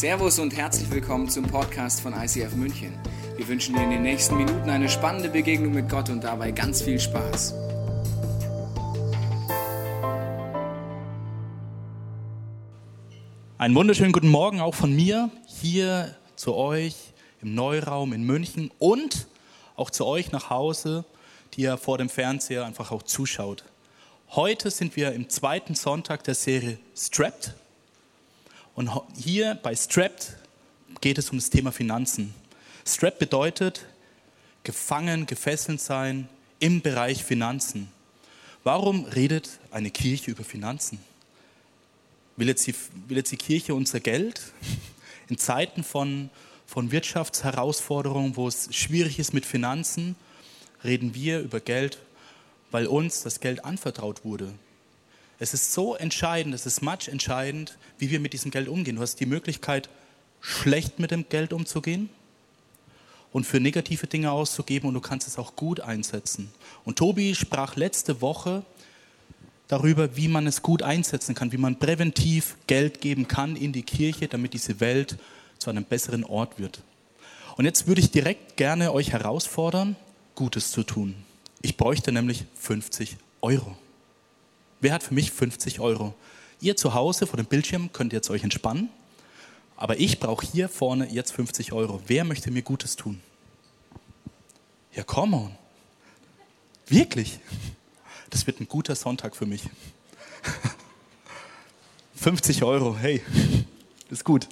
Servus und herzlich willkommen zum Podcast von ICF München. Wir wünschen dir in den nächsten Minuten eine spannende Begegnung mit Gott und dabei ganz viel Spaß. Einen wunderschönen guten Morgen auch von mir hier zu euch im Neuraum in München und auch zu euch nach Hause, die ihr vor dem Fernseher einfach auch zuschaut. Heute sind wir im zweiten Sonntag der Serie Strapped. Und hier bei Strapped geht es um das Thema Finanzen. Strapped bedeutet gefangen, gefesselt sein im Bereich Finanzen. Warum redet eine Kirche über Finanzen? Will jetzt die, will jetzt die Kirche unser Geld in Zeiten von, von Wirtschaftsherausforderungen, wo es schwierig ist mit Finanzen, reden wir über Geld weil uns das Geld anvertraut wurde. Es ist so entscheidend, es ist much entscheidend, wie wir mit diesem Geld umgehen. Du hast die Möglichkeit, schlecht mit dem Geld umzugehen und für negative Dinge auszugeben und du kannst es auch gut einsetzen. Und Tobi sprach letzte Woche darüber, wie man es gut einsetzen kann, wie man präventiv Geld geben kann in die Kirche, damit diese Welt zu einem besseren Ort wird. Und jetzt würde ich direkt gerne euch herausfordern, Gutes zu tun. Ich bräuchte nämlich 50 Euro. Wer hat für mich 50 Euro? Ihr zu Hause vor dem Bildschirm könnt jetzt euch entspannen, aber ich brauche hier vorne jetzt 50 Euro. Wer möchte mir Gutes tun? Ja, come on. Wirklich? Das wird ein guter Sonntag für mich. 50 Euro, hey, ist gut.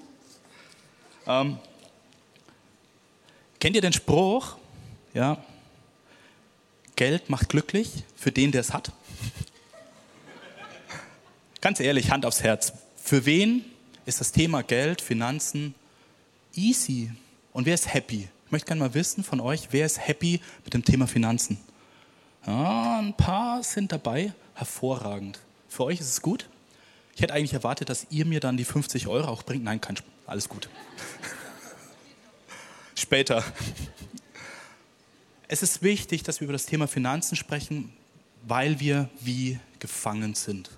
Ähm, kennt ihr den Spruch? Ja, Geld macht glücklich für den, der es hat? Ganz ehrlich, Hand aufs Herz. Für wen ist das Thema Geld, Finanzen easy? Und wer ist happy? Ich möchte gerne mal wissen von euch, wer ist happy mit dem Thema Finanzen? Ja, ein paar sind dabei. Hervorragend. Für euch ist es gut? Ich hätte eigentlich erwartet, dass ihr mir dann die 50 Euro auch bringt. Nein, kein Sp alles gut. Später. Es ist wichtig, dass wir über das Thema Finanzen sprechen, weil wir wie gefangen sind.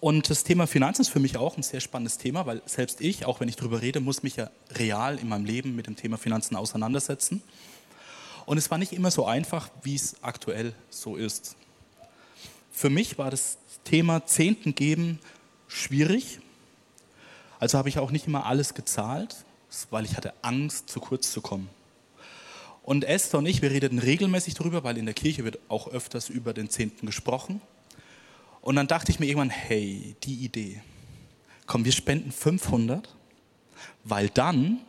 Und das Thema Finanzen ist für mich auch ein sehr spannendes Thema, weil selbst ich, auch wenn ich darüber rede, muss mich ja real in meinem Leben mit dem Thema Finanzen auseinandersetzen. Und es war nicht immer so einfach, wie es aktuell so ist. Für mich war das Thema Zehnten geben schwierig. Also habe ich auch nicht immer alles gezahlt, weil ich hatte Angst, zu kurz zu kommen. Und Esther und ich, wir redeten regelmäßig darüber, weil in der Kirche wird auch öfters über den Zehnten gesprochen. Und dann dachte ich mir irgendwann, hey, die Idee. Komm, wir spenden 500, weil dann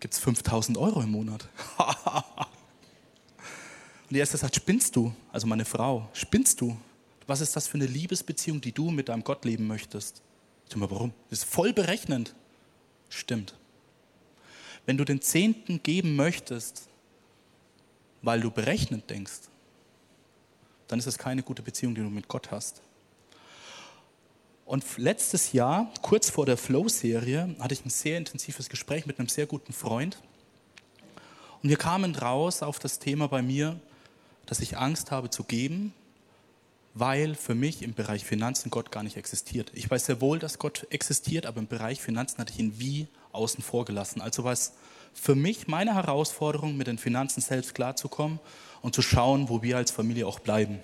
gibt es 5000 Euro im Monat. und die Esther sagt, spinnst du? Also meine Frau, spinnst du? Was ist das für eine Liebesbeziehung, die du mit deinem Gott leben möchtest? Ich sag mal, warum? Das ist voll berechnend. Stimmt. Wenn du den Zehnten geben möchtest, weil du berechnend denkst, dann ist es keine gute Beziehung, die du mit Gott hast. Und letztes Jahr, kurz vor der Flow-Serie, hatte ich ein sehr intensives Gespräch mit einem sehr guten Freund. Und wir kamen raus auf das Thema bei mir, dass ich Angst habe zu geben, weil für mich im Bereich Finanzen Gott gar nicht existiert. Ich weiß sehr wohl, dass Gott existiert, aber im Bereich Finanzen hatte ich ihn wie außen vor gelassen. Also war es für mich meine Herausforderung, mit den Finanzen selbst klarzukommen und zu schauen, wo wir als Familie auch bleiben.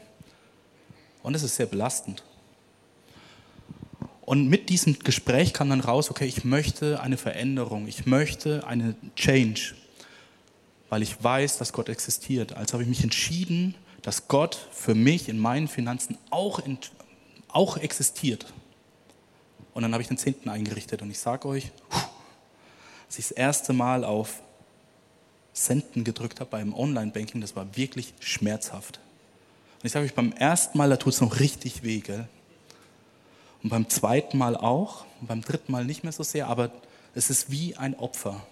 Und es ist sehr belastend. Und mit diesem Gespräch kam dann raus, okay, ich möchte eine Veränderung, ich möchte eine Change, weil ich weiß, dass Gott existiert. Also habe ich mich entschieden, dass Gott für mich in meinen Finanzen auch, in, auch existiert. Und dann habe ich den Zehnten eingerichtet und ich sage euch, als ich das erste Mal auf Senden gedrückt habe beim Online-Banking, das war wirklich schmerzhaft. Und ich sage euch, beim ersten Mal, da tut es noch richtig weh, gell? Und beim zweiten Mal auch, und beim dritten Mal nicht mehr so sehr, aber es ist wie ein Opfer.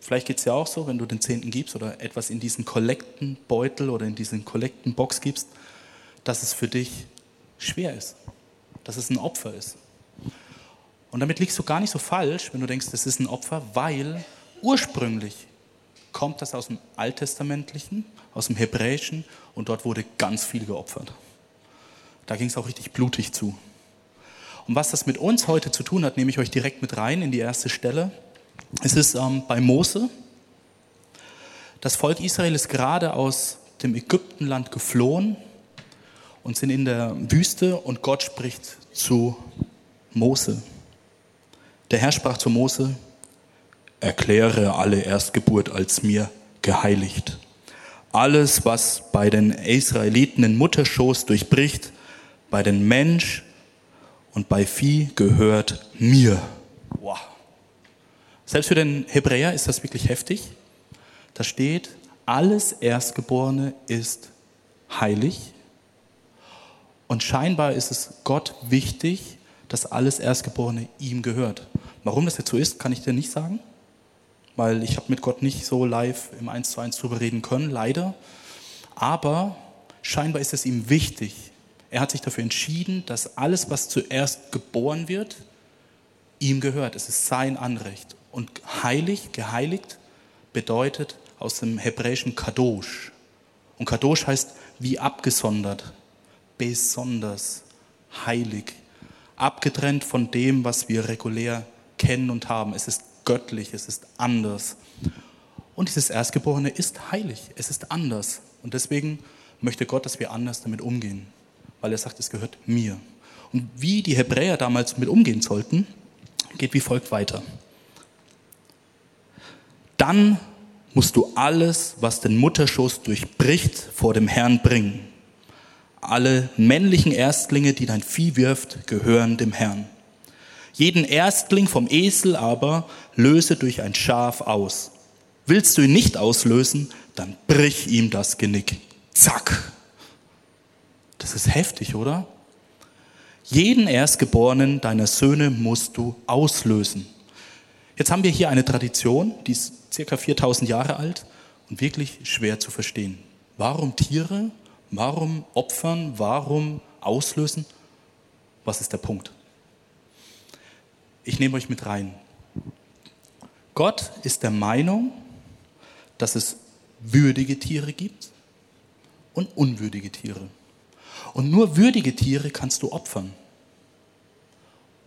Vielleicht geht es ja auch so, wenn du den Zehnten gibst oder etwas in diesen Kollektenbeutel oder in diesen Kollektenbox gibst, dass es für dich schwer ist, dass es ein Opfer ist. Und damit liegst du gar nicht so falsch, wenn du denkst, das ist ein Opfer, weil ursprünglich kommt das aus dem Alttestamentlichen, aus dem Hebräischen und dort wurde ganz viel geopfert. Da ging es auch richtig blutig zu. Und was das mit uns heute zu tun hat, nehme ich euch direkt mit rein in die erste Stelle. Es ist ähm, bei Mose. Das Volk Israel ist gerade aus dem Ägyptenland geflohen und sind in der Wüste und Gott spricht zu Mose. Der Herr sprach zu Mose, erkläre alle Erstgeburt als mir geheiligt. Alles, was bei den Israeliten den Mutterschoß durchbricht, bei den Mensch und bei Vieh gehört mir. Wow. Selbst für den Hebräer ist das wirklich heftig. Da steht, alles Erstgeborene ist heilig. Und scheinbar ist es Gott wichtig, dass alles Erstgeborene ihm gehört. Warum das jetzt so ist, kann ich dir nicht sagen, weil ich habe mit Gott nicht so live im Eins zu eins drüber reden können, leider. Aber scheinbar ist es ihm wichtig. Er hat sich dafür entschieden, dass alles, was zuerst geboren wird, ihm gehört. Es ist sein Anrecht. Und heilig, geheiligt, bedeutet aus dem hebräischen Kadosh. Und Kadosh heißt wie abgesondert, besonders, heilig, abgetrennt von dem, was wir regulär kennen und haben. Es ist göttlich, es ist anders. Und dieses Erstgeborene ist heilig, es ist anders. Und deswegen möchte Gott, dass wir anders damit umgehen, weil er sagt, es gehört mir. Und wie die Hebräer damals mit umgehen sollten, geht wie folgt weiter. Dann musst du alles, was den Mutterschoß durchbricht, vor dem Herrn bringen. Alle männlichen Erstlinge, die dein Vieh wirft, gehören dem Herrn. Jeden Erstling vom Esel aber löse durch ein Schaf aus. Willst du ihn nicht auslösen, dann brich ihm das Genick. Zack. Das ist heftig, oder? Jeden Erstgeborenen deiner Söhne musst du auslösen. Jetzt haben wir hier eine Tradition, die ist circa 4000 Jahre alt und wirklich schwer zu verstehen. Warum Tiere? Warum opfern? Warum auslösen? Was ist der Punkt? Ich nehme euch mit rein. Gott ist der Meinung, dass es würdige Tiere gibt und unwürdige Tiere. Und nur würdige Tiere kannst du opfern.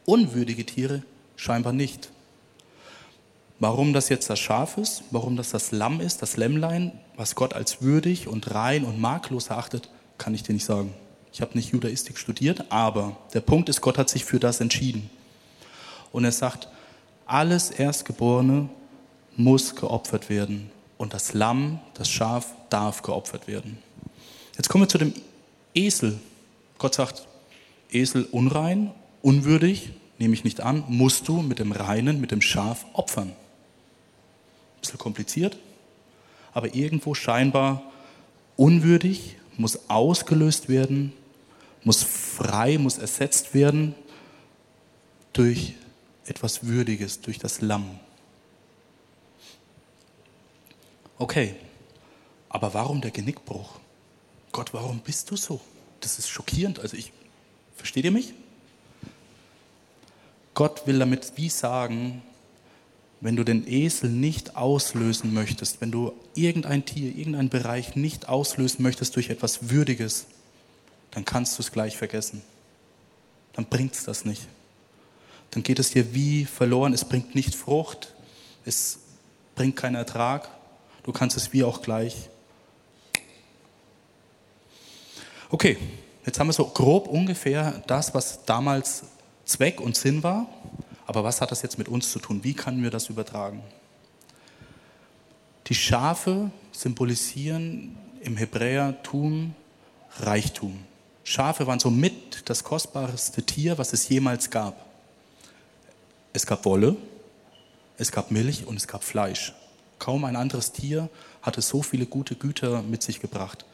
Unwürdige Tiere scheinbar nicht. Warum das jetzt das Schaf ist, warum das das Lamm ist, das Lämmlein, was Gott als würdig und rein und makellos erachtet, kann ich dir nicht sagen. Ich habe nicht Judaistik studiert, aber der Punkt ist, Gott hat sich für das entschieden. Und er sagt, alles Erstgeborene muss geopfert werden und das Lamm, das Schaf darf geopfert werden. Jetzt kommen wir zu dem Esel. Gott sagt, Esel unrein, unwürdig, nehme ich nicht an, musst du mit dem Reinen, mit dem Schaf opfern. Bisschen kompliziert, aber irgendwo scheinbar unwürdig, muss ausgelöst werden, muss frei, muss ersetzt werden durch etwas Würdiges, durch das Lamm. Okay, aber warum der Genickbruch? Gott, warum bist du so? Das ist schockierend. Also ich, versteht ihr mich? Gott will damit wie sagen, wenn du den Esel nicht auslösen möchtest, wenn du irgendein Tier, irgendeinen Bereich nicht auslösen möchtest durch etwas Würdiges, dann kannst du es gleich vergessen. Dann bringt es das nicht. Dann geht es dir wie verloren, es bringt nicht Frucht, es bringt keinen Ertrag. Du kannst es wie auch gleich. Okay, jetzt haben wir so grob ungefähr das, was damals Zweck und Sinn war. Aber was hat das jetzt mit uns zu tun? Wie können wir das übertragen? Die Schafe symbolisieren im Hebräertum Reichtum. Schafe waren somit das kostbarste Tier, was es jemals gab. Es gab Wolle, es gab Milch und es gab Fleisch. Kaum ein anderes Tier hatte so viele gute Güter mit sich gebracht.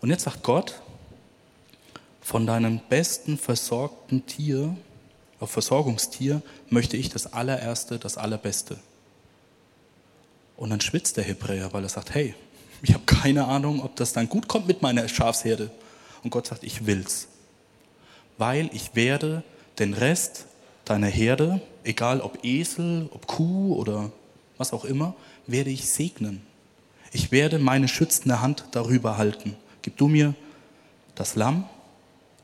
Und jetzt sagt Gott, von deinem besten versorgten Tier auf Versorgungstier möchte ich das allererste, das allerbeste. Und dann schwitzt der Hebräer, weil er sagt, hey, ich habe keine Ahnung, ob das dann gut kommt mit meiner Schafsherde. Und Gott sagt, ich will's. Weil ich werde den Rest deiner Herde, egal ob Esel, ob Kuh oder was auch immer, werde ich segnen. Ich werde meine schützende Hand darüber halten. Gib du mir das Lamm,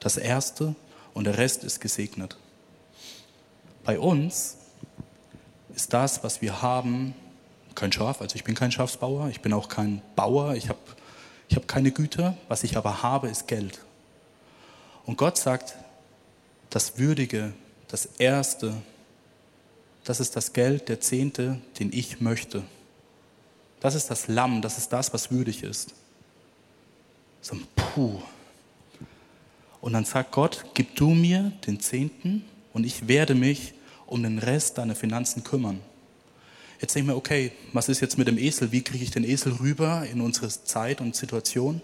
das Erste, und der Rest ist gesegnet. Bei uns ist das, was wir haben, kein Schaf. Also ich bin kein Schafsbauer, ich bin auch kein Bauer, ich habe ich hab keine Güter. Was ich aber habe, ist Geld. Und Gott sagt, das Würdige, das Erste, das ist das Geld, der Zehnte, den ich möchte. Das ist das Lamm, das ist das, was würdig ist. So ein Puh. Und dann sagt Gott, gib du mir den Zehnten und ich werde mich um den Rest deiner Finanzen kümmern. Jetzt denke ich mir, okay, was ist jetzt mit dem Esel? Wie kriege ich den Esel rüber in unsere Zeit und Situation?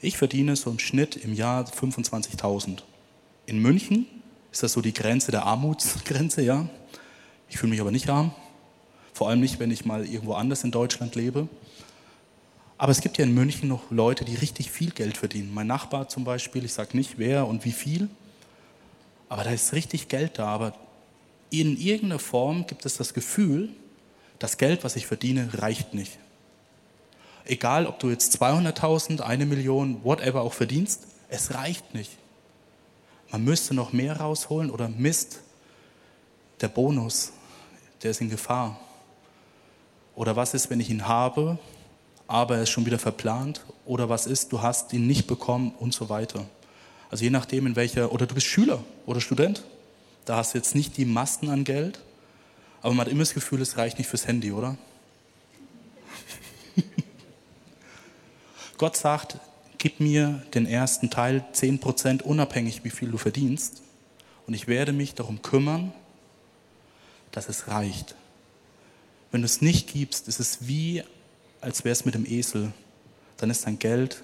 Ich verdiene so im Schnitt im Jahr 25.000. In München ist das so die Grenze der Armutsgrenze, ja. Ich fühle mich aber nicht arm. Vor allem nicht, wenn ich mal irgendwo anders in Deutschland lebe. Aber es gibt ja in München noch Leute, die richtig viel Geld verdienen. Mein Nachbar zum Beispiel, ich sage nicht wer und wie viel, aber da ist richtig Geld da. Aber in irgendeiner Form gibt es das Gefühl, das Geld, was ich verdiene, reicht nicht. Egal, ob du jetzt 200.000, eine Million, whatever auch verdienst, es reicht nicht. Man müsste noch mehr rausholen oder Mist, der Bonus, der ist in Gefahr. Oder was ist, wenn ich ihn habe, aber er ist schon wieder verplant? Oder was ist, du hast ihn nicht bekommen und so weiter. Also je nachdem, in welcher, oder du bist Schüler oder Student, da hast du jetzt nicht die Masten an Geld, aber man hat immer das Gefühl, es reicht nicht fürs Handy, oder? Gott sagt, gib mir den ersten Teil, 10% unabhängig, wie viel du verdienst, und ich werde mich darum kümmern, dass es reicht. Wenn du es nicht gibst, ist es wie, als wäre es mit dem Esel. Dann ist dein Geld,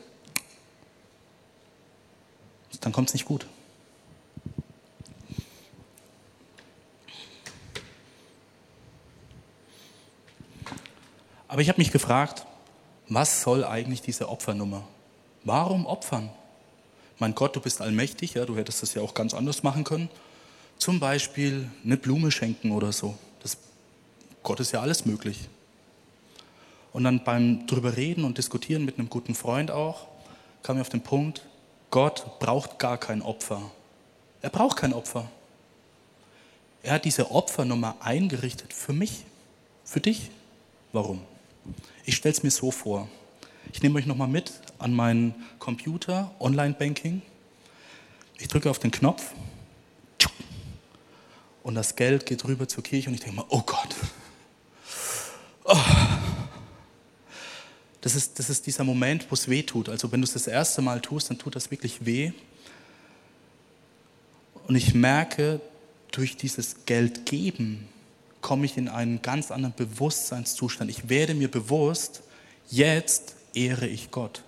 dann kommt es nicht gut. Aber ich habe mich gefragt, was soll eigentlich diese Opfernummer? Warum opfern? Mein Gott, du bist allmächtig, ja, du hättest das ja auch ganz anders machen können. Zum Beispiel eine Blume schenken oder so. Das, Gott ist ja alles möglich. Und dann beim drüber reden und diskutieren mit einem guten Freund auch, kam ich auf den Punkt, Gott braucht gar kein Opfer. Er braucht kein Opfer. Er hat diese Opfernummer eingerichtet für mich, für dich. Warum? Ich stelle es mir so vor. Ich nehme euch nochmal mit an meinen Computer, Online-Banking. Ich drücke auf den Knopf und das Geld geht rüber zur Kirche und ich denke mal, oh Gott. Oh. Das, ist, das ist dieser Moment, wo es weh tut. Also wenn du es das erste Mal tust, dann tut das wirklich weh. Und ich merke, durch dieses Geld geben, komme ich in einen ganz anderen Bewusstseinszustand. Ich werde mir bewusst, jetzt ehre ich Gott.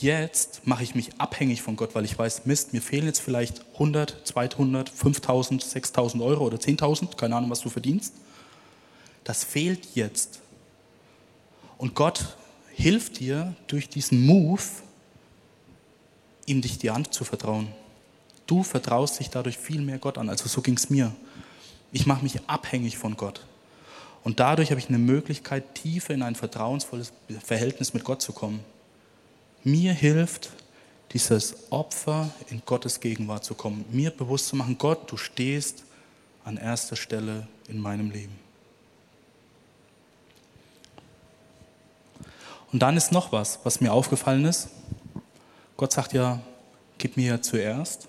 Jetzt mache ich mich abhängig von Gott, weil ich weiß, Mist, mir fehlen jetzt vielleicht 100, 200, 5000, 6000 Euro oder 10.000, keine Ahnung, was du verdienst. Das fehlt jetzt. Und Gott hilft dir durch diesen Move, ihm dich die Hand zu vertrauen. Du vertraust dich dadurch viel mehr Gott an. Also so ging es mir. Ich mache mich abhängig von Gott. Und dadurch habe ich eine Möglichkeit, tiefer in ein vertrauensvolles Verhältnis mit Gott zu kommen. Mir hilft dieses Opfer in Gottes Gegenwart zu kommen, mir bewusst zu machen, Gott, du stehst an erster Stelle in meinem Leben. Und dann ist noch was, was mir aufgefallen ist. Gott sagt ja, gib mir zuerst.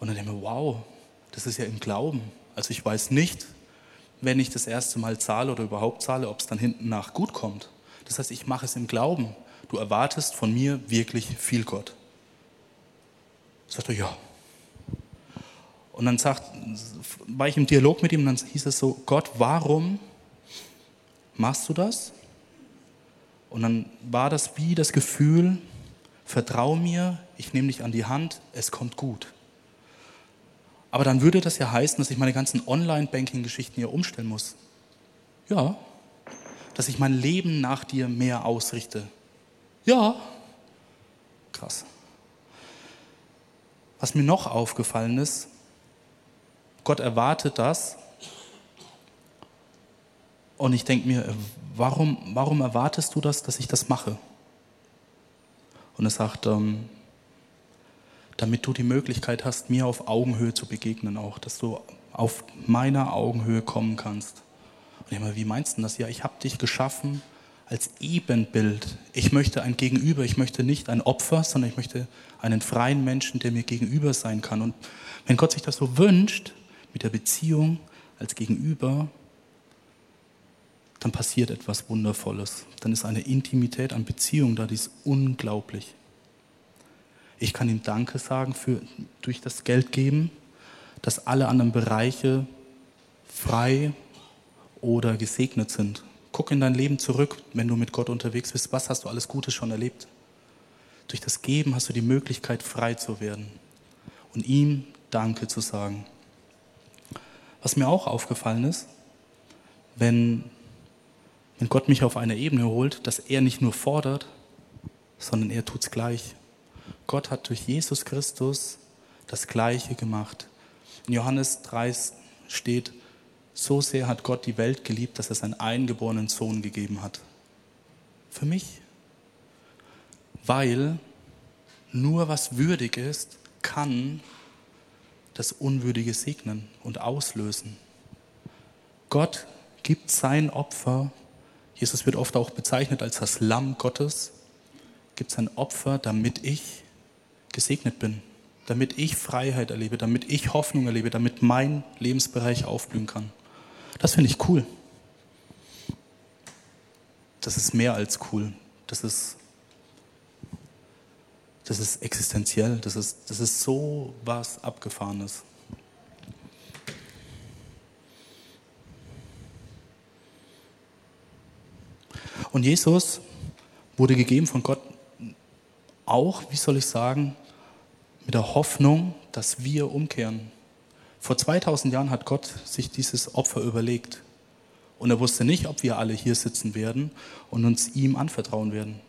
Und dann denke ich mir, wow, das ist ja im Glauben. Also ich weiß nicht, wenn ich das erste Mal zahle oder überhaupt zahle, ob es dann hinten nach gut kommt. Das heißt, ich mache es im Glauben. Du erwartest von mir wirklich viel, Gott. Sagt er, ja. Und dann sagt, war ich im Dialog mit ihm, und dann hieß es so, Gott, warum machst du das? Und dann war das wie das Gefühl, vertrau mir, ich nehme dich an die Hand, es kommt gut. Aber dann würde das ja heißen, dass ich meine ganzen Online-Banking-Geschichten hier umstellen muss. Ja. Dass ich mein Leben nach dir mehr ausrichte. Ja. Krass. Was mir noch aufgefallen ist, Gott erwartet das. Und ich denke mir, warum, warum erwartest du das, dass ich das mache? Und er sagt, ähm, damit du die Möglichkeit hast, mir auf Augenhöhe zu begegnen auch, dass du auf meiner Augenhöhe kommen kannst. Und ich meine, wie meinst du das? Ja, ich habe dich geschaffen als Ebenbild. Ich möchte ein Gegenüber, ich möchte nicht ein Opfer, sondern ich möchte einen freien Menschen, der mir gegenüber sein kann. Und wenn Gott sich das so wünscht, mit der Beziehung als Gegenüber, dann passiert etwas Wundervolles. Dann ist eine Intimität an Beziehung da, die ist unglaublich. Ich kann ihm Danke sagen für, durch das Geld geben, dass alle anderen Bereiche frei oder gesegnet sind. Guck in dein Leben zurück, wenn du mit Gott unterwegs bist. Was hast du alles Gutes schon erlebt? Durch das Geben hast du die Möglichkeit, frei zu werden und ihm Danke zu sagen. Was mir auch aufgefallen ist, wenn, wenn Gott mich auf eine Ebene holt, dass er nicht nur fordert, sondern er tut es gleich. Gott hat durch Jesus Christus das Gleiche gemacht. In Johannes 3 steht, so sehr hat Gott die Welt geliebt, dass er seinen eingeborenen Sohn gegeben hat. Für mich. Weil nur was würdig ist, kann das Unwürdige segnen und auslösen. Gott gibt sein Opfer, Jesus wird oft auch bezeichnet als das Lamm Gottes, gibt sein Opfer, damit ich gesegnet bin, damit ich Freiheit erlebe, damit ich Hoffnung erlebe, damit mein Lebensbereich aufblühen kann. Das finde ich cool. Das ist mehr als cool. Das ist, das ist existenziell. Das ist, das ist so was Abgefahrenes. Und Jesus wurde gegeben von Gott auch, wie soll ich sagen, mit der Hoffnung, dass wir umkehren. Vor 2000 Jahren hat Gott sich dieses Opfer überlegt. Und er wusste nicht, ob wir alle hier sitzen werden und uns ihm anvertrauen werden.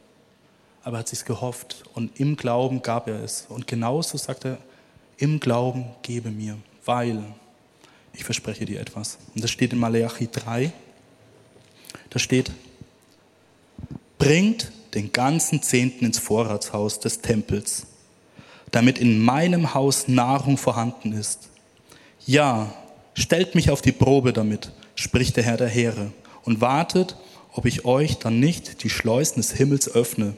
Aber er hat sich gehofft und im Glauben gab er es. Und genauso sagt er, im Glauben gebe mir, weil ich verspreche dir etwas. Und das steht in Malachi 3. Da steht, bringt den ganzen Zehnten ins Vorratshaus des Tempels damit in meinem Haus Nahrung vorhanden ist. Ja, stellt mich auf die Probe damit, spricht der Herr der Heere, und wartet, ob ich euch dann nicht die Schleusen des Himmels öffne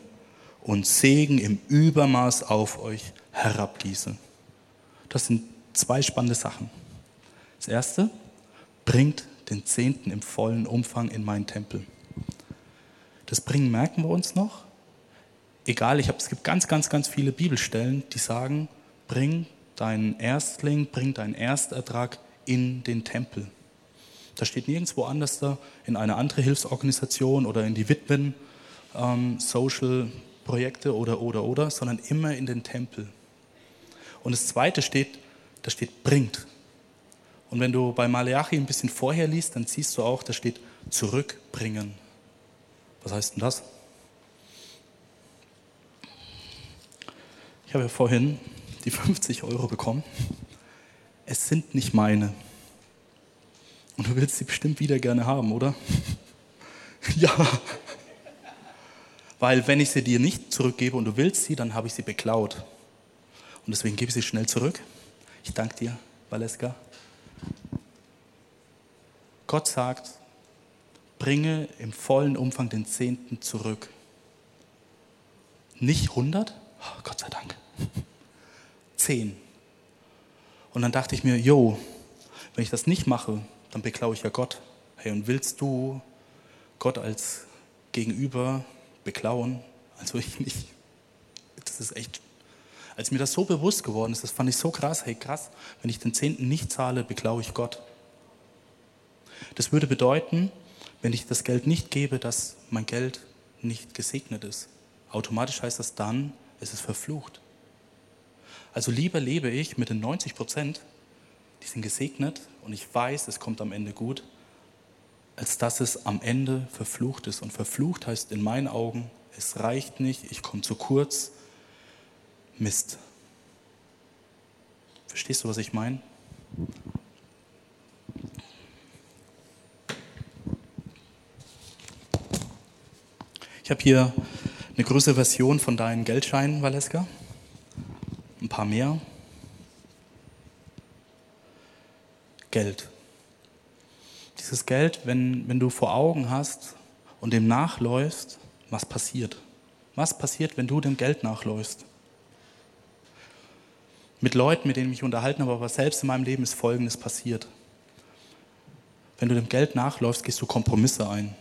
und Segen im Übermaß auf euch herabgieße. Das sind zwei spannende Sachen. Das erste, bringt den Zehnten im vollen Umfang in meinen Tempel. Das Bringen merken wir uns noch egal, ich hab, es gibt ganz, ganz, ganz viele Bibelstellen, die sagen, bring deinen Erstling, bring deinen Erstertrag in den Tempel. Da steht nirgendwo anders da in eine andere Hilfsorganisation oder in die Witwen, ähm, Social Projekte oder, oder, oder, sondern immer in den Tempel. Und das zweite steht, da steht bringt. Und wenn du bei Maleachi ein bisschen vorher liest, dann siehst du auch, da steht zurückbringen. Was heißt denn das? Ich habe ja vorhin die 50 Euro bekommen. Es sind nicht meine. Und du willst sie bestimmt wieder gerne haben, oder? ja. Weil wenn ich sie dir nicht zurückgebe und du willst sie, dann habe ich sie beklaut. Und deswegen gebe ich sie schnell zurück. Ich danke dir, Valeska. Gott sagt, bringe im vollen Umfang den Zehnten zurück. Nicht 100, Oh, Gott sei Dank. Zehn. Und dann dachte ich mir, jo, wenn ich das nicht mache, dann beklaue ich ja Gott. Hey, und willst du Gott als Gegenüber beklauen? Also ich nicht. Das ist echt, als mir das so bewusst geworden ist, das fand ich so krass. Hey, krass, wenn ich den Zehnten nicht zahle, beklaue ich Gott. Das würde bedeuten, wenn ich das Geld nicht gebe, dass mein Geld nicht gesegnet ist. Automatisch heißt das dann, es ist verflucht. Also lieber lebe ich mit den 90 Prozent, die sind gesegnet und ich weiß, es kommt am Ende gut, als dass es am Ende verflucht ist. Und verflucht heißt in meinen Augen, es reicht nicht, ich komme zu kurz, Mist. Verstehst du, was ich meine? Ich habe hier eine größere Version von deinen Geldscheinen, Valeska. Ein paar mehr. Geld. Dieses Geld, wenn, wenn du vor Augen hast und dem nachläufst, was passiert? Was passiert, wenn du dem Geld nachläufst? Mit Leuten, mit denen ich mich unterhalten habe, aber selbst in meinem Leben ist Folgendes passiert. Wenn du dem Geld nachläufst, gehst du Kompromisse ein.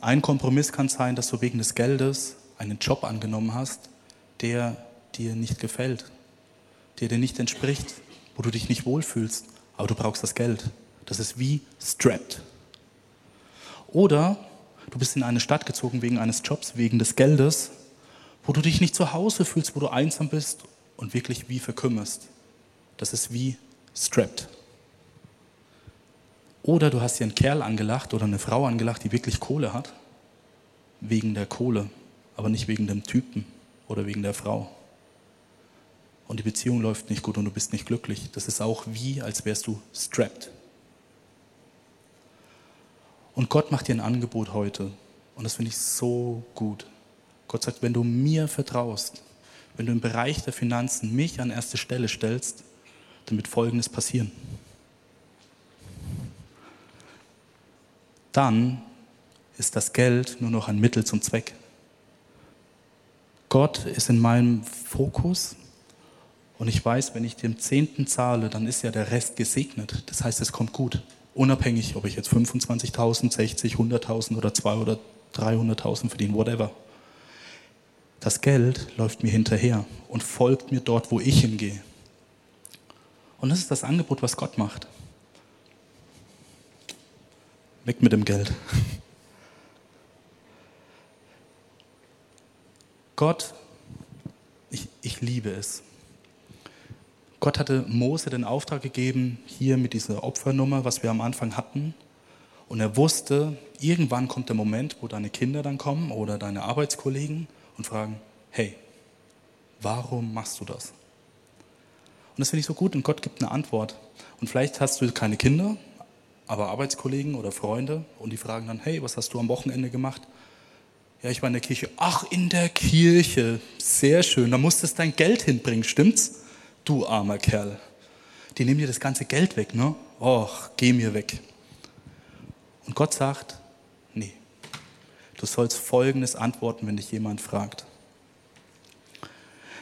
Ein Kompromiss kann sein, dass du wegen des Geldes einen Job angenommen hast, der dir nicht gefällt, der dir nicht entspricht, wo du dich nicht wohlfühlst, aber du brauchst das Geld. Das ist wie strapped. Oder du bist in eine Stadt gezogen wegen eines Jobs, wegen des Geldes, wo du dich nicht zu Hause fühlst, wo du einsam bist und wirklich wie verkümmerst. Das ist wie strapped. Oder du hast dir einen Kerl angelacht oder eine Frau angelacht, die wirklich Kohle hat, wegen der Kohle, aber nicht wegen dem Typen oder wegen der Frau. Und die Beziehung läuft nicht gut und du bist nicht glücklich. Das ist auch wie, als wärst du strapped. Und Gott macht dir ein Angebot heute. Und das finde ich so gut. Gott sagt, wenn du mir vertraust, wenn du im Bereich der Finanzen mich an erste Stelle stellst, dann wird Folgendes passieren. Dann ist das Geld nur noch ein Mittel zum Zweck. Gott ist in meinem Fokus und ich weiß, wenn ich dem Zehnten zahle, dann ist ja der Rest gesegnet. Das heißt, es kommt gut. Unabhängig, ob ich jetzt 25.000, 60, 100.000 oder 200.000 oder 300.000 verdiene, whatever. Das Geld läuft mir hinterher und folgt mir dort, wo ich hingehe. Und das ist das Angebot, was Gott macht. Weg mit dem Geld. Gott, ich, ich liebe es. Gott hatte Mose den Auftrag gegeben, hier mit dieser Opfernummer, was wir am Anfang hatten. Und er wusste, irgendwann kommt der Moment, wo deine Kinder dann kommen oder deine Arbeitskollegen und fragen, hey, warum machst du das? Und das finde ich so gut und Gott gibt eine Antwort. Und vielleicht hast du keine Kinder, aber Arbeitskollegen oder Freunde und die fragen dann, hey, was hast du am Wochenende gemacht? Ja, ich war in der Kirche. Ach, in der Kirche. Sehr schön. Da musstest dein Geld hinbringen, stimmt's? Du armer Kerl. Die nehmen dir das ganze Geld weg, ne? Och, geh mir weg. Und Gott sagt, nee, du sollst Folgendes antworten, wenn dich jemand fragt.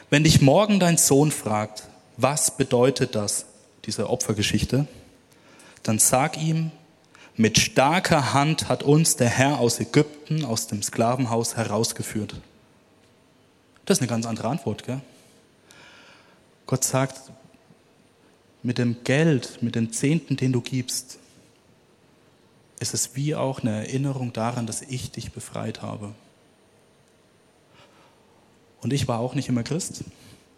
Wenn dich morgen dein Sohn fragt, was bedeutet das, diese Opfergeschichte, dann sag ihm, mit starker Hand hat uns der Herr aus Ägypten, aus dem Sklavenhaus herausgeführt. Das ist eine ganz andere Antwort, gell? Gott sagt, mit dem Geld, mit dem Zehnten, den du gibst, ist es wie auch eine Erinnerung daran, dass ich dich befreit habe. Und ich war auch nicht immer Christ.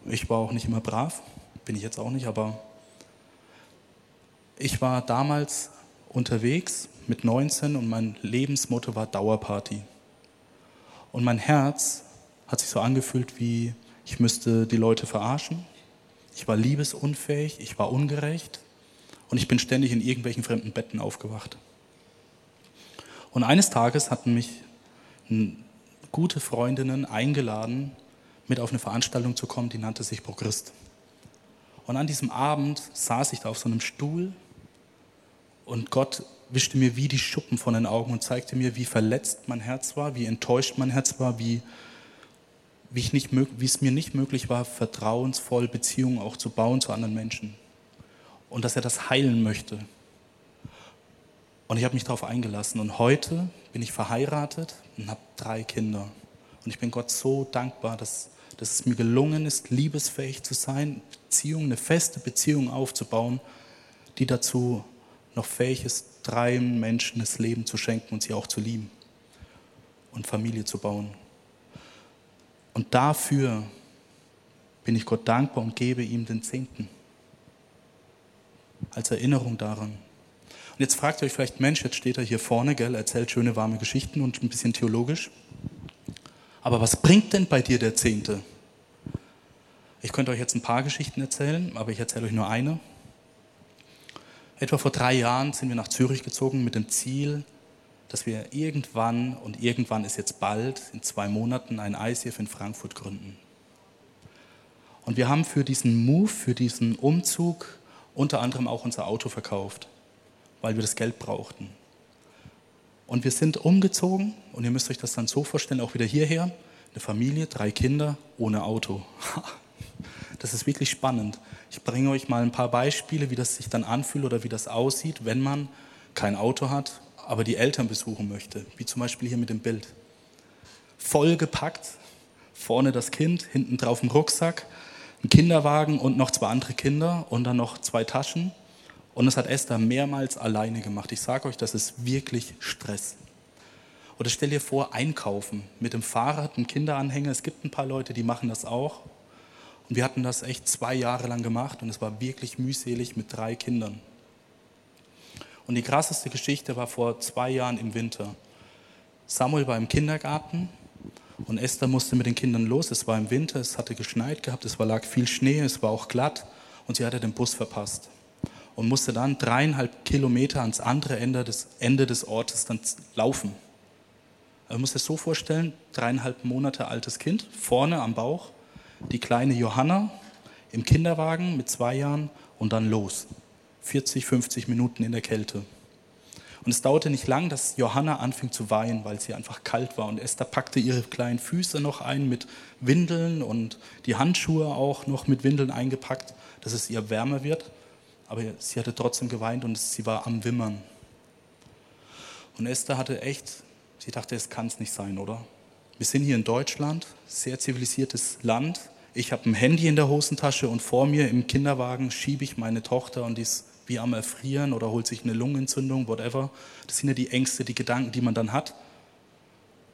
Ich war auch nicht immer brav. Bin ich jetzt auch nicht, aber ich war damals unterwegs mit 19 und mein Lebensmotto war Dauerparty. Und mein Herz hat sich so angefühlt, wie ich müsste die Leute verarschen, ich war liebesunfähig, ich war ungerecht und ich bin ständig in irgendwelchen fremden Betten aufgewacht. Und eines Tages hatten mich gute Freundinnen eingeladen, mit auf eine Veranstaltung zu kommen, die nannte sich Progrist. Und an diesem Abend saß ich da auf so einem Stuhl und Gott wischte mir wie die Schuppen von den Augen und zeigte mir, wie verletzt mein Herz war, wie enttäuscht mein Herz war, wie wie, ich nicht, wie es mir nicht möglich war, vertrauensvoll Beziehungen auch zu bauen zu anderen Menschen. Und dass er das heilen möchte. Und ich habe mich darauf eingelassen. Und heute bin ich verheiratet und habe drei Kinder. Und ich bin Gott so dankbar, dass, dass es mir gelungen ist, liebesfähig zu sein, Beziehung, eine feste Beziehung aufzubauen, die dazu noch fähig ist, drei Menschen das Leben zu schenken und sie auch zu lieben und Familie zu bauen. Und dafür bin ich Gott dankbar und gebe ihm den Zehnten. Als Erinnerung daran. Und jetzt fragt ihr euch vielleicht, Mensch, jetzt steht er hier vorne, gell, erzählt schöne warme Geschichten und ein bisschen theologisch. Aber was bringt denn bei dir der Zehnte? Ich könnte euch jetzt ein paar Geschichten erzählen, aber ich erzähle euch nur eine. Etwa vor drei Jahren sind wir nach Zürich gezogen mit dem Ziel, dass wir irgendwann, und irgendwann ist jetzt bald, in zwei Monaten, ein ICF in Frankfurt gründen. Und wir haben für diesen Move, für diesen Umzug unter anderem auch unser Auto verkauft, weil wir das Geld brauchten. Und wir sind umgezogen und ihr müsst euch das dann so vorstellen, auch wieder hierher, eine Familie, drei Kinder ohne Auto. Das ist wirklich spannend. Ich bringe euch mal ein paar Beispiele, wie das sich dann anfühlt oder wie das aussieht, wenn man kein Auto hat, aber die Eltern besuchen möchte, wie zum Beispiel hier mit dem Bild. Voll gepackt, vorne das Kind, hinten drauf ein Rucksack, ein Kinderwagen und noch zwei andere Kinder und dann noch zwei Taschen. Und das hat Esther mehrmals alleine gemacht. Ich sage euch, das ist wirklich Stress. Oder stell dir vor, einkaufen mit dem Fahrrad, einem Kinderanhänger. Es gibt ein paar Leute, die machen das auch. Und wir hatten das echt zwei Jahre lang gemacht und es war wirklich mühselig mit drei Kindern. Und die krasseste Geschichte war vor zwei Jahren im Winter. Samuel war im Kindergarten und Esther musste mit den Kindern los. Es war im Winter, es hatte geschneit gehabt, es war, lag viel Schnee, es war auch glatt und sie hatte den Bus verpasst und musste dann dreieinhalb Kilometer ans andere Ende des, Ende des Ortes dann laufen. Man muss sich so vorstellen, dreieinhalb Monate altes Kind, vorne am Bauch, die kleine Johanna im Kinderwagen mit zwei Jahren und dann los. 40, 50 Minuten in der Kälte. Und es dauerte nicht lang, dass Johanna anfing zu weinen, weil sie einfach kalt war. Und Esther packte ihre kleinen Füße noch ein mit Windeln und die Handschuhe auch noch mit Windeln eingepackt, dass es ihr wärmer wird. Aber sie hatte trotzdem geweint und sie war am Wimmern. Und Esther hatte echt, sie dachte, es kann es nicht sein, oder? Wir sind hier in Deutschland, sehr zivilisiertes Land. Ich habe ein Handy in der Hosentasche und vor mir im Kinderwagen schiebe ich meine Tochter und die ist wie am Erfrieren oder holt sich eine Lungenentzündung, whatever. Das sind ja die Ängste, die Gedanken, die man dann hat.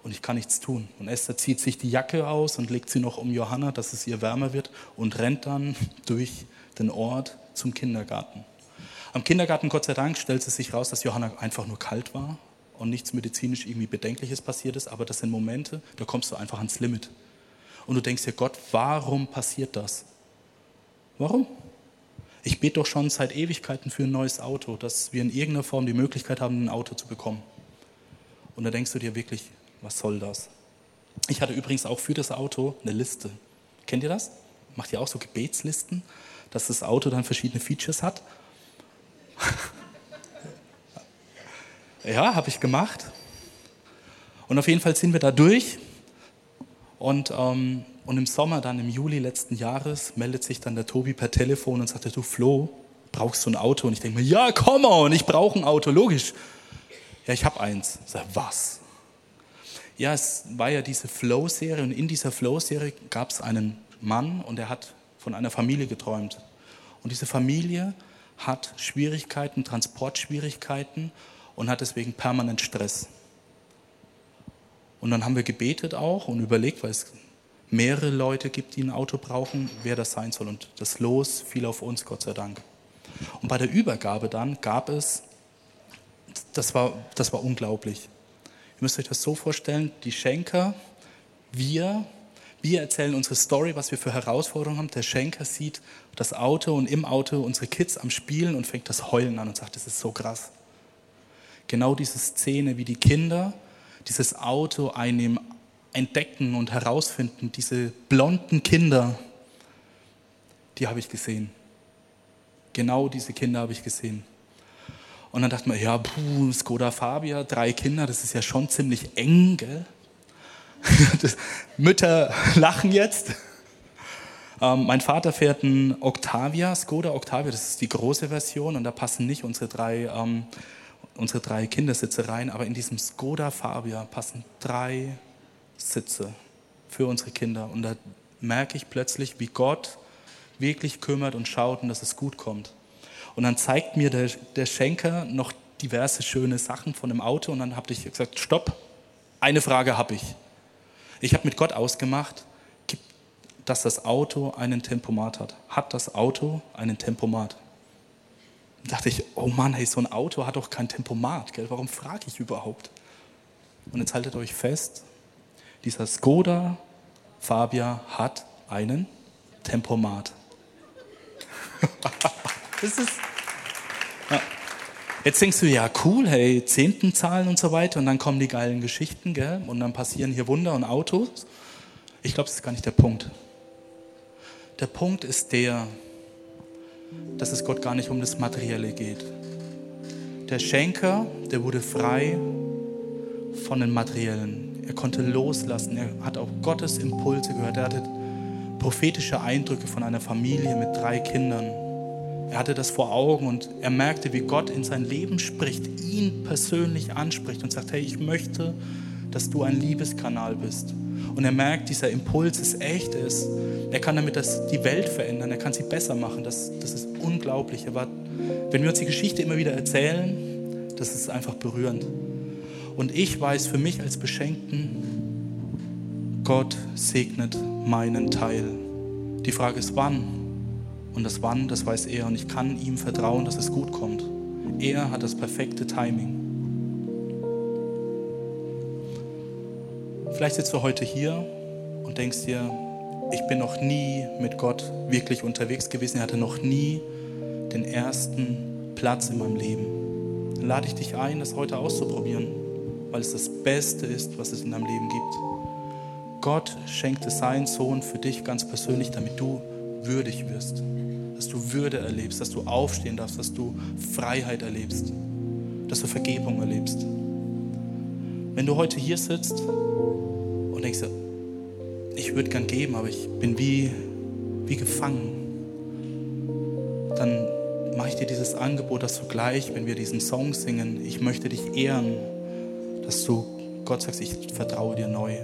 Und ich kann nichts tun. Und Esther zieht sich die Jacke aus und legt sie noch um Johanna, dass es ihr wärmer wird und rennt dann durch den Ort zum Kindergarten. Am Kindergarten, Gott sei Dank, stellt es sich raus, dass Johanna einfach nur kalt war und nichts medizinisch irgendwie Bedenkliches passiert ist. Aber das sind Momente, da kommst du einfach ans Limit. Und du denkst dir, Gott, warum passiert das? Warum? Ich bete doch schon seit Ewigkeiten für ein neues Auto, dass wir in irgendeiner Form die Möglichkeit haben, ein Auto zu bekommen. Und da denkst du dir wirklich, was soll das? Ich hatte übrigens auch für das Auto eine Liste. Kennt ihr das? Macht ihr auch so Gebetslisten, dass das Auto dann verschiedene Features hat? ja, habe ich gemacht. Und auf jeden Fall sind wir da durch. Und ähm, und im Sommer, dann im Juli letzten Jahres, meldet sich dann der Tobi per Telefon und sagt, du Flo, brauchst du ein Auto? Und ich denke mir, ja, komm on, ich brauche ein Auto, logisch. Ja, ich habe eins. Ich sage, was? Ja, es war ja diese Flow-Serie und in dieser Flow-Serie gab es einen Mann und er hat von einer Familie geträumt. Und diese Familie hat Schwierigkeiten, Transportschwierigkeiten und hat deswegen permanent Stress. Und dann haben wir gebetet auch und überlegt, weil es mehrere Leute gibt, die ein Auto brauchen, wer das sein soll. Und das Los fiel auf uns, Gott sei Dank. Und bei der Übergabe dann gab es, das war, das war unglaublich. Ihr müsst euch das so vorstellen, die Schenker, wir, wir erzählen unsere Story, was wir für Herausforderungen haben. Der Schenker sieht das Auto und im Auto unsere Kids am Spielen und fängt das Heulen an und sagt, das ist so krass. Genau diese Szene, wie die Kinder dieses Auto einnehmen, entdecken und herausfinden, diese blonden Kinder, die habe ich gesehen. Genau diese Kinder habe ich gesehen. Und dann dachte man, ja, puh, Skoda Fabia, drei Kinder, das ist ja schon ziemlich eng, gell? Das, Mütter lachen jetzt. Ähm, mein Vater fährt einen Octavia, Skoda Octavia, das ist die große Version und da passen nicht unsere drei, ähm, unsere drei Kindersitze rein, aber in diesem Skoda Fabia passen drei sitze für unsere Kinder. Und da merke ich plötzlich, wie Gott wirklich kümmert und schaut dass es gut kommt. Und dann zeigt mir der, der Schenker noch diverse schöne Sachen von dem Auto und dann habe ich gesagt, stopp, eine Frage habe ich. Ich habe mit Gott ausgemacht, dass das Auto einen Tempomat hat. Hat das Auto einen Tempomat? Da dachte ich, oh Mann, hey, so ein Auto hat doch kein Tempomat, gell? warum frage ich überhaupt? Und jetzt haltet euch fest, dieser Skoda Fabia hat einen Tempomat. das ist, ja. Jetzt denkst du, ja cool, hey, Zehntenzahlen und so weiter und dann kommen die geilen Geschichten, gell? Und dann passieren hier Wunder und Autos. Ich glaube, das ist gar nicht der Punkt. Der Punkt ist der, dass es Gott gar nicht um das Materielle geht. Der Schenker, der wurde frei von den Materiellen. Er konnte loslassen. Er hat auch Gottes Impulse gehört. Er hatte prophetische Eindrücke von einer Familie mit drei Kindern. Er hatte das vor Augen und er merkte, wie Gott in sein Leben spricht, ihn persönlich anspricht und sagt, hey, ich möchte, dass du ein Liebeskanal bist. Und er merkt, dieser Impuls ist echt ist. Er kann damit das, die Welt verändern, er kann sie besser machen. Das, das ist unglaublich. Aber wenn wir uns die Geschichte immer wieder erzählen, das ist einfach berührend. Und ich weiß für mich als Beschenkten, Gott segnet meinen Teil. Die Frage ist, wann? Und das Wann, das weiß er. Und ich kann ihm vertrauen, dass es gut kommt. Er hat das perfekte Timing. Vielleicht sitzt du heute hier und denkst dir, ich bin noch nie mit Gott wirklich unterwegs gewesen. Er hatte noch nie den ersten Platz in meinem Leben. Dann lade ich dich ein, das heute auszuprobieren, weil es das Beste ist, was es in deinem Leben gibt. Gott schenkte seinen Sohn für dich ganz persönlich, damit du würdig wirst dass du Würde erlebst, dass du aufstehen darfst, dass du Freiheit erlebst, dass du Vergebung erlebst. Wenn du heute hier sitzt und denkst, ich würde gern geben, aber ich bin wie, wie gefangen, dann mache ich dir dieses Angebot, dass du gleich, wenn wir diesen Song singen, ich möchte dich ehren, dass du Gott sagst, ich vertraue dir neu.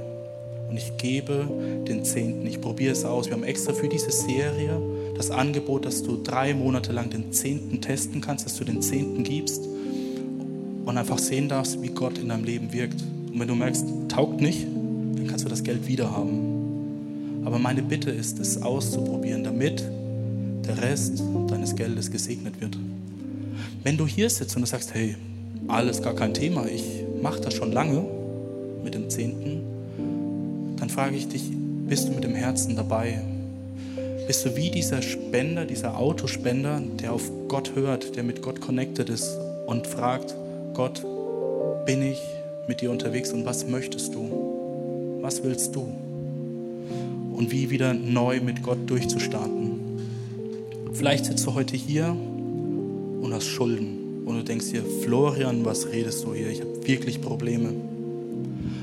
Und ich gebe den Zehnten, ich probiere es aus. Wir haben extra für diese Serie das Angebot, dass du drei Monate lang den Zehnten testen kannst, dass du den Zehnten gibst und einfach sehen darfst, wie Gott in deinem Leben wirkt. Und wenn du merkst, taugt nicht, dann kannst du das Geld wieder haben. Aber meine Bitte ist, es auszuprobieren, damit der Rest deines Geldes gesegnet wird. Wenn du hier sitzt und du sagst, hey, alles gar kein Thema, ich mache das schon lange mit dem Zehnten, dann frage ich dich, bist du mit dem Herzen dabei? bist du wie dieser Spender, dieser Autospender, der auf Gott hört, der mit Gott connected ist und fragt, Gott, bin ich mit dir unterwegs und was möchtest du? Was willst du? Und wie wieder neu mit Gott durchzustarten. Vielleicht sitzt du heute hier und hast Schulden und du denkst dir, Florian, was redest du hier? Ich habe wirklich Probleme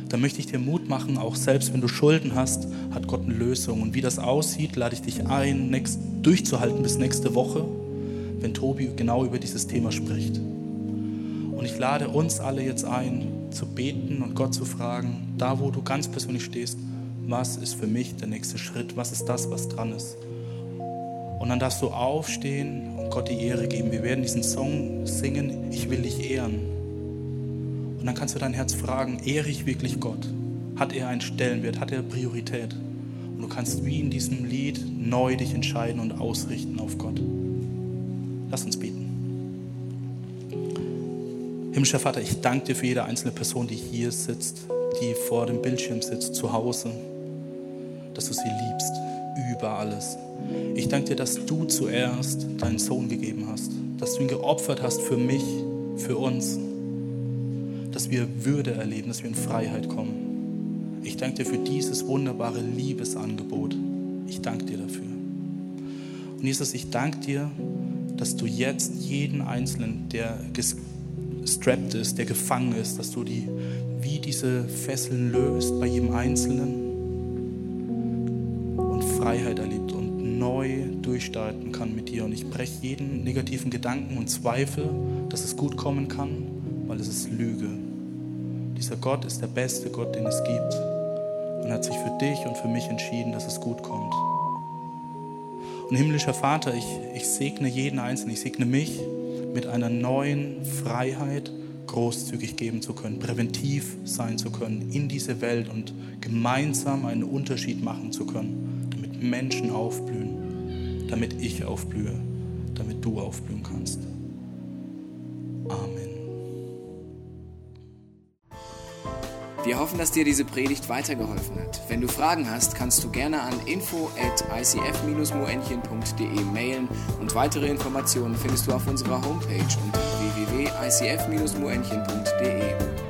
dann möchte ich dir Mut machen, auch selbst wenn du Schulden hast, hat Gott eine Lösung. Und wie das aussieht, lade ich dich ein, next, durchzuhalten bis nächste Woche, wenn Tobi genau über dieses Thema spricht. Und ich lade uns alle jetzt ein, zu beten und Gott zu fragen, da wo du ganz persönlich stehst, was ist für mich der nächste Schritt? Was ist das, was dran ist? Und dann darfst du aufstehen und Gott die Ehre geben. Wir werden diesen Song singen, ich will dich ehren. Und dann kannst du dein Herz fragen, ehre ich wirklich Gott? Hat er einen Stellenwert? Hat er Priorität? Und du kannst wie in diesem Lied neu dich entscheiden und ausrichten auf Gott. Lass uns beten. Himmlischer Vater, ich danke dir für jede einzelne Person, die hier sitzt, die vor dem Bildschirm sitzt, zu Hause, dass du sie liebst über alles. Ich danke dir, dass du zuerst deinen Sohn gegeben hast, dass du ihn geopfert hast für mich, für uns dass wir Würde erleben, dass wir in Freiheit kommen. Ich danke dir für dieses wunderbare Liebesangebot. Ich danke dir dafür. Und Jesus, ich danke dir, dass du jetzt jeden Einzelnen, der gestrappt ist, der gefangen ist, dass du die wie diese Fesseln löst bei jedem Einzelnen neu durchstarten kann mit dir. Und ich breche jeden negativen Gedanken und Zweifel, dass es gut kommen kann, weil es ist Lüge. Dieser Gott ist der beste Gott, den es gibt. Und hat sich für dich und für mich entschieden, dass es gut kommt. Und himmlischer Vater, ich, ich segne jeden Einzelnen, ich segne mich mit einer neuen Freiheit, großzügig geben zu können, präventiv sein zu können in diese Welt und gemeinsam einen Unterschied machen zu können, damit Menschen aufblühen, damit ich aufblühe, damit du aufblühen kannst. Amen. Wir hoffen, dass dir diese Predigt weitergeholfen hat. Wenn du Fragen hast, kannst du gerne an info at icf-moenchen.de mailen und weitere Informationen findest du auf unserer Homepage unter www.icf-moenchen.de.